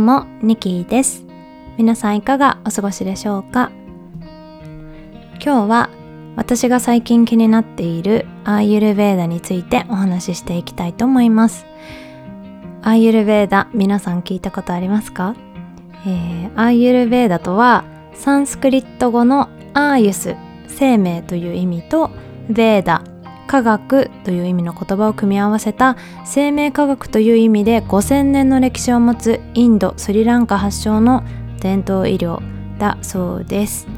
うもニキです。皆さんいかがお過ごしでしょうか？今日は私が最近気になっているアーユルベーダについてお話ししていきたいと思います。アーユルベーダ皆さん聞いたことありますか、えー、アーユルベーダとはサンスクリット語のアーユス生命という意味とベーダ科学という意味の言葉を組み合わせた生命科学という意味で5000年の歴史を持つインドスリランカ発祥の伝統医療だそうです。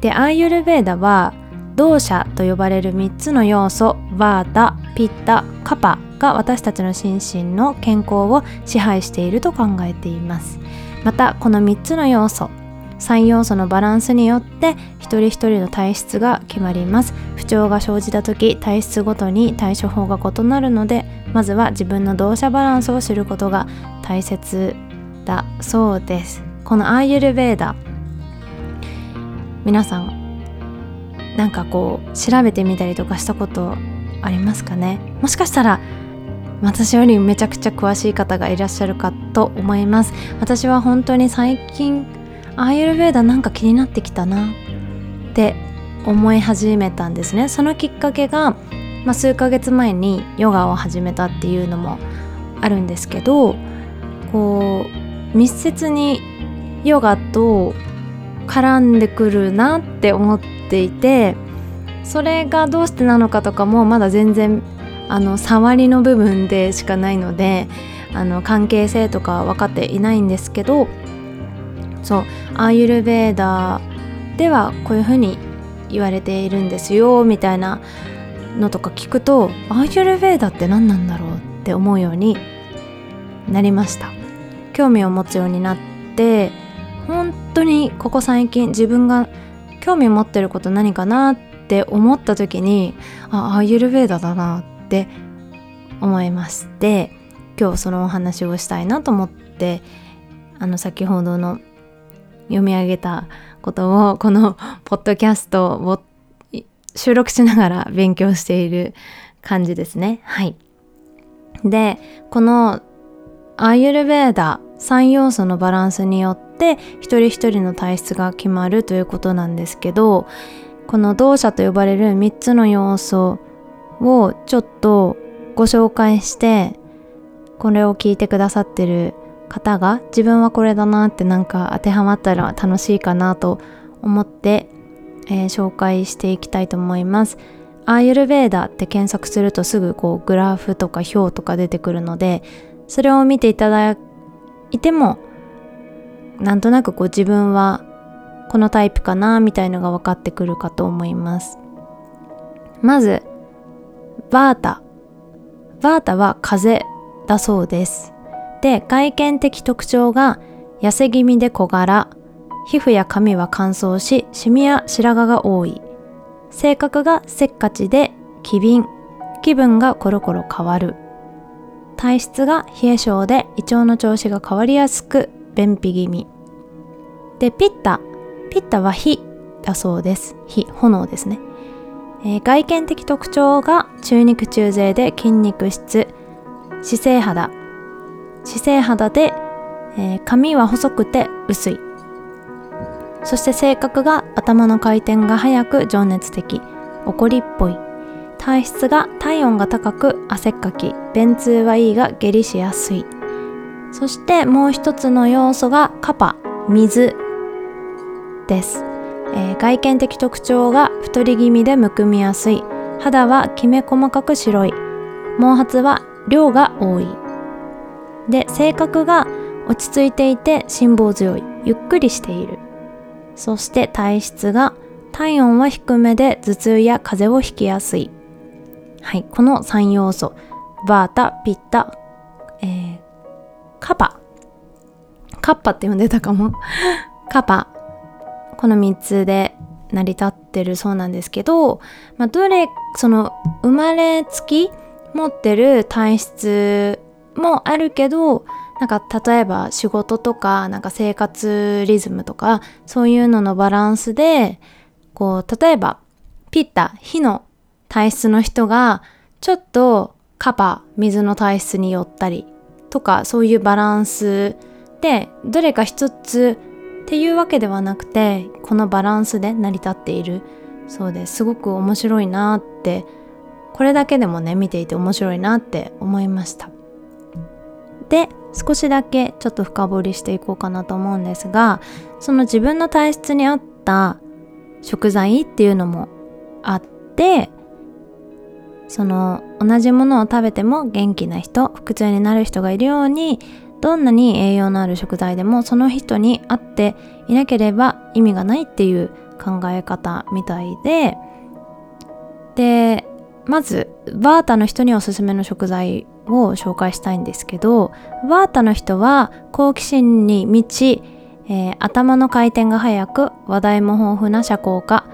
でアーユルベーダは動者と呼ばれる3つの要素バータピッタカパが私たちの心身の健康を支配していると考えています。またこの3つの要素3要素のバランスによって一人一人の体質が決まります。不調が生じた時体質ごとに対処法が異なるのでまずは自分の動作バランスを知ることが大切だそうです。このアーユルベーダ皆さんなんかこう調べてみたりとかしたことありますかね？もしかしたら私よりめちゃくちゃ詳しい方がいらっしゃるかと思います。私は本当に最近アーユルベーダなんか気になってきたなって思い始めたんですね。そのきっかけが、まあ、数ヶ月前にヨガを始めたっていうのもあるんですけどこう密接にヨガと絡んでくるなって思っていてそれがどうしてなのかとかもまだ全然あの触りの部分でしかないのであの関係性とか分かっていないんですけどそうアーユルベーダではこういうふうに言われているんですよみたいなのとか聞くとアーユルベーダって何なんだろうって思うようになりました。興味を持つようになって本当にここ最近自分が興味を持ってること何かなって思った時にあアーユルベーダだなって思いまして今日そのお話をしたいなと思ってあの先ほどの読み上げたことをこのポッドキャストを収録しながら勉強している感じですね。はい。で、このアーユルベーダ3要素のバランスによって一人一人の体質が決まるということなんですけどこの動作と呼ばれる3つの要素をちょっとご紹介してこれを聞いてくださってる方が自分はこれだなってなんか当てはまったら楽しいかなと思って、えー、紹介していきたいと思います。アーユルベーダって検索するとすぐこうグラフとか表とか出てくるのでそれを見ていただいてもなんとなくこう自分はこのタイプかなみたいのが分かってくるかと思います。まずバータバータは風だそうです。で外見的特徴が痩せ気味で小柄皮膚や髪は乾燥しシミや白髪が多い。性格がせっかちで機敏気分がコロコロ変わる。体質が冷え性で胃腸の調子が変わりやすく便秘気味。でピッタ。ピッタは火だそうです。火炎ですね、えー、外見的特徴が中肉中背で筋肉質姿勢肌。姿勢肌で、えー、髪は細くて薄い。そして性格が頭の回転が速く情熱的怒りっぽい。体質が体温が高く汗っかき便通はいいが下痢しやすい。そしてもう一つの要素がカパ水です、えー、外見的特徴が太り気味でむくみやすい。肌はきめ細かく白い。毛髪は量が多い。で性格が落ち着いていて辛抱強いゆっくりしている。そして体質が体温は低めで頭痛や風邪をひきやすい。はいこの3要素バータピッタ、えー、カパ。カッパって呼んでたかも。カパ。この3つで成り立ってるそうなんですけど、まあ、どれその生まれつき持ってる体質もあるけどなんか例えば仕事とかなんか生活リズムとかそういうののバランスでこう例えばピッタ火の体質の人がちょっとカパ水の体質によったりとかそういうバランスでどれか一つっていうわけではなくてこのバランスで成り立っている。そうです。すごく面白いなってこれだけでもね見ていて面白いなって思いました。で少しだけちょっと深掘りしていこうかなと思うんですがその自分の体質に合った食材っていうのもあってその同じものを食べても元気な人腹痛になる人がいるようにどんなに栄養のある食材でもその人に合っていなければ意味がないっていう考え方みたいででまずバータの人におすすめの食材を紹介したいんですけどバータの人は好奇心に満ち、えー、頭の回転が速く話題も豊富な社交家。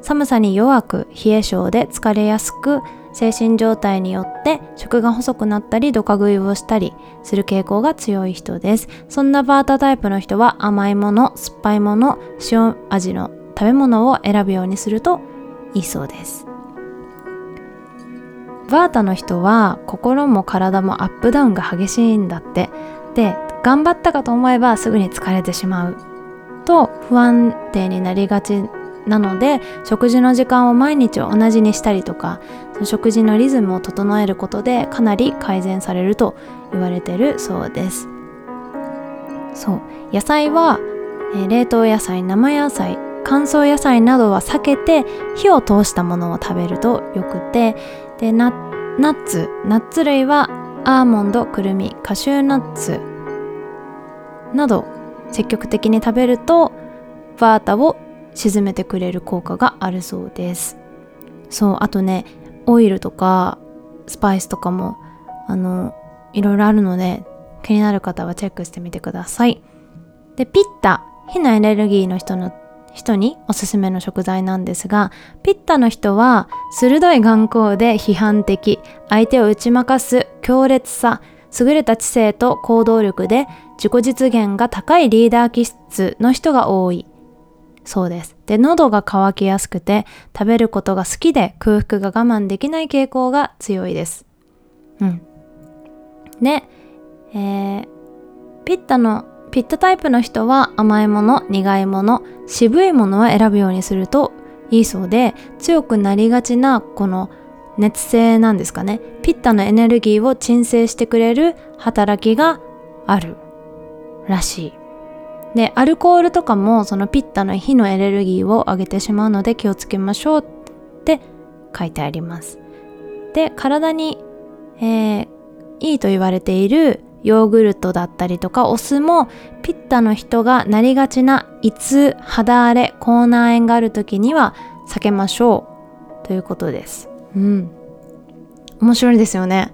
寒さに弱く冷え性で疲れやすく精神状態によって食が細くなったりドカ食いをしたりする傾向が強い人です。そんなバータタイプの人は甘いもの酸っぱいもの塩味の食べ物を選ぶようにするといいそうです。バータの人は心も体もアップダウンが激しいんだって。で頑張ったかと思えばすぐに疲れてしまうと不安定になりがちなので食事の時間を毎日同じにしたりとか食事のリズムを整えることでかなり改善されると言われてるそうです。そう。野菜は、え、冷凍野菜生野菜乾燥野菜などは避けて火を通したものを食べるとよくてでナッツナッツ類はアーモンドくるみカシューナッツなど積極的に食べるとバータを沈めてくれる効果があるそうです。そうあとねオイルとかスパイスとかもあのいろいろあるので気になる方はチェックしてみてください。でピッタ火のエネルギーの人の人におすすめの食材なんですがピッタの人は鋭い眼光で批判的相手を打ち負かす強烈さ優れた知性と行動力で自己実現が高いリーダー気質の人が多いそうです。で、喉が渇きやすくて、食べることが好きで空腹が我慢できない傾向が強いです。うん。で、えー、ピッタの、ピッタタイプの人は甘いもの、苦いもの、渋いものは選ぶようにするといいそうで、強くなりがちなこの熱性なんですかね。ピッタのエネルギーを鎮静してくれる働きがあるらしい。でアルコールとかもそのピッタの火のエネルギーを上げてしまうので気をつけましょうって書いてありますで体に、えー、いいと言われているヨーグルトだったりとかお酢もピッタの人がなりがちな胃痛肌荒れ口内炎がある時には避けましょうということです。うん。面白いですよね。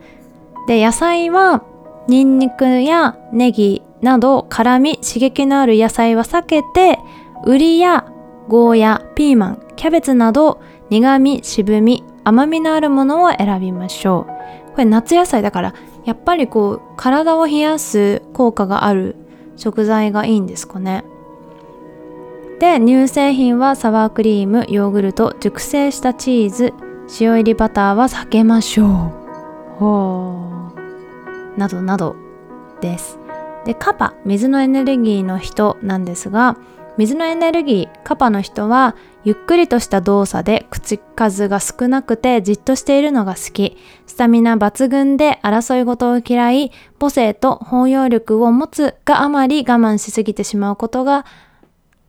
で野菜はニンニクやネギなど辛み刺激のある野菜は避けてウリやゴーヤピーマンキャベツなど苦味渋み甘みのあるものを選びましょう。これ夏野菜だからやっぱりこう体を冷やす効果がある食材がいいんですかね。で乳製品はサワークリームヨーグルト熟成したチーズ塩入りバターは避けましょう。ほうなどなどです。でカパ水のエネルギーの人なんですが水のエネルギーカパの人はゆっくりとした動作で口数が少なくてじっとしているのが好き。スタミナ抜群で争い事を嫌い母性と包容力を持つがあまり我慢しすぎてしまうことが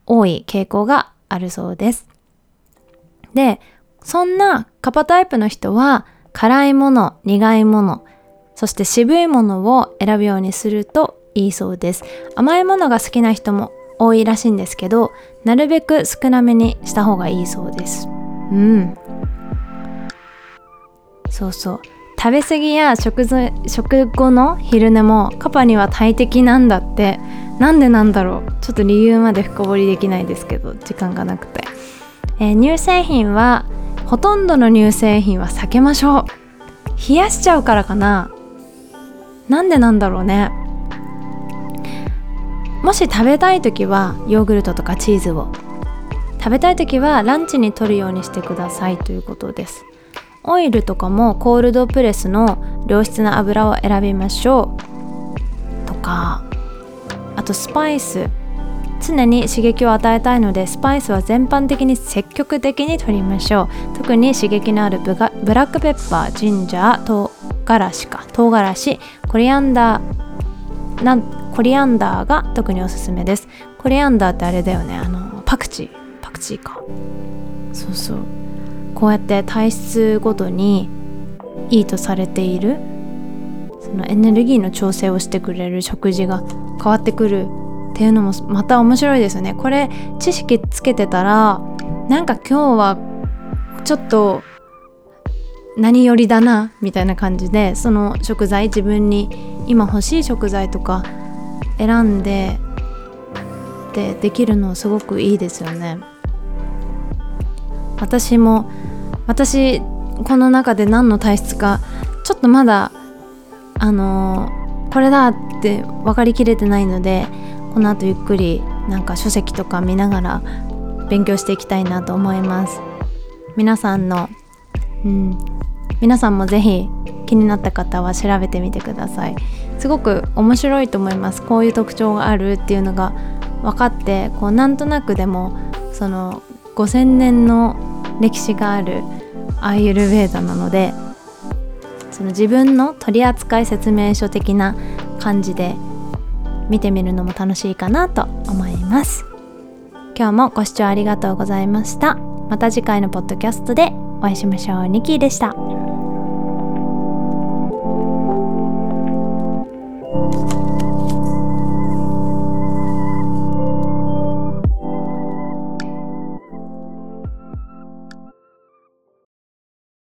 多い傾向があるそうです。でそんなカパタイプの人は辛いもの苦いものそして渋いものを選ぶようにするといいそうです。甘いものが好きな人も多いらしいんですけどなるべく少なめにした方がいいそうです。うん。そうそう。食べ過ぎや食食後の昼寝もカパには大敵なんだって。なんでなんだろう。ちょっと理由まで深掘りできないですけど時間がなくて、えー、乳製品はほとんどの乳製品は避けましょう。冷やしちゃうからかな。なんでなんだろうね。もし食べたい時はヨーグルトとかチーズを。食べたい時はランチに取るようにしてくださいということです。オイルとかもコールドプレスの良質な油を選びましょう。とかあとスパイス。常に刺激を与えたいのでスパイスは全般的に積極的に取りましょう。特に刺激のあるブラックペッパージンジャー唐辛子か。唐辛子。コリアンダー。なコリアンダーが特におすすめです。コリアンダーってあれだよね。あのパクチー。パクチーか。そうそう。こうやって体質ごとにいいとされている。そのエネルギーの調整をしてくれる食事が変わってくるっていうのもまた面白いですよね。これ知識つけてたらなんか今日はちょっと何よりだなみたいな感じでその食材自分に今欲しい食材とか選んででできるのすごくいいですよね。私も私この中で何の体質かちょっとまだあのこれだって分かりきれてないのでこの後ゆっくりなんか書籍とか見ながら勉強していきたいなと思います。皆さんのうん。皆さんもぜひ気になった方は調べてみてください。すごく面白いと思います。こういう特徴があるっていうのが分かってこうなんとなくでもその5000年の歴史があるアーユルヴェーダなのでその自分の取扱説明書的な感じで見てみるのも楽しいかなと思います。今日もご視聴ありがとうございました。また次回のポッドキャストでお会いしましょう。ニキーでした。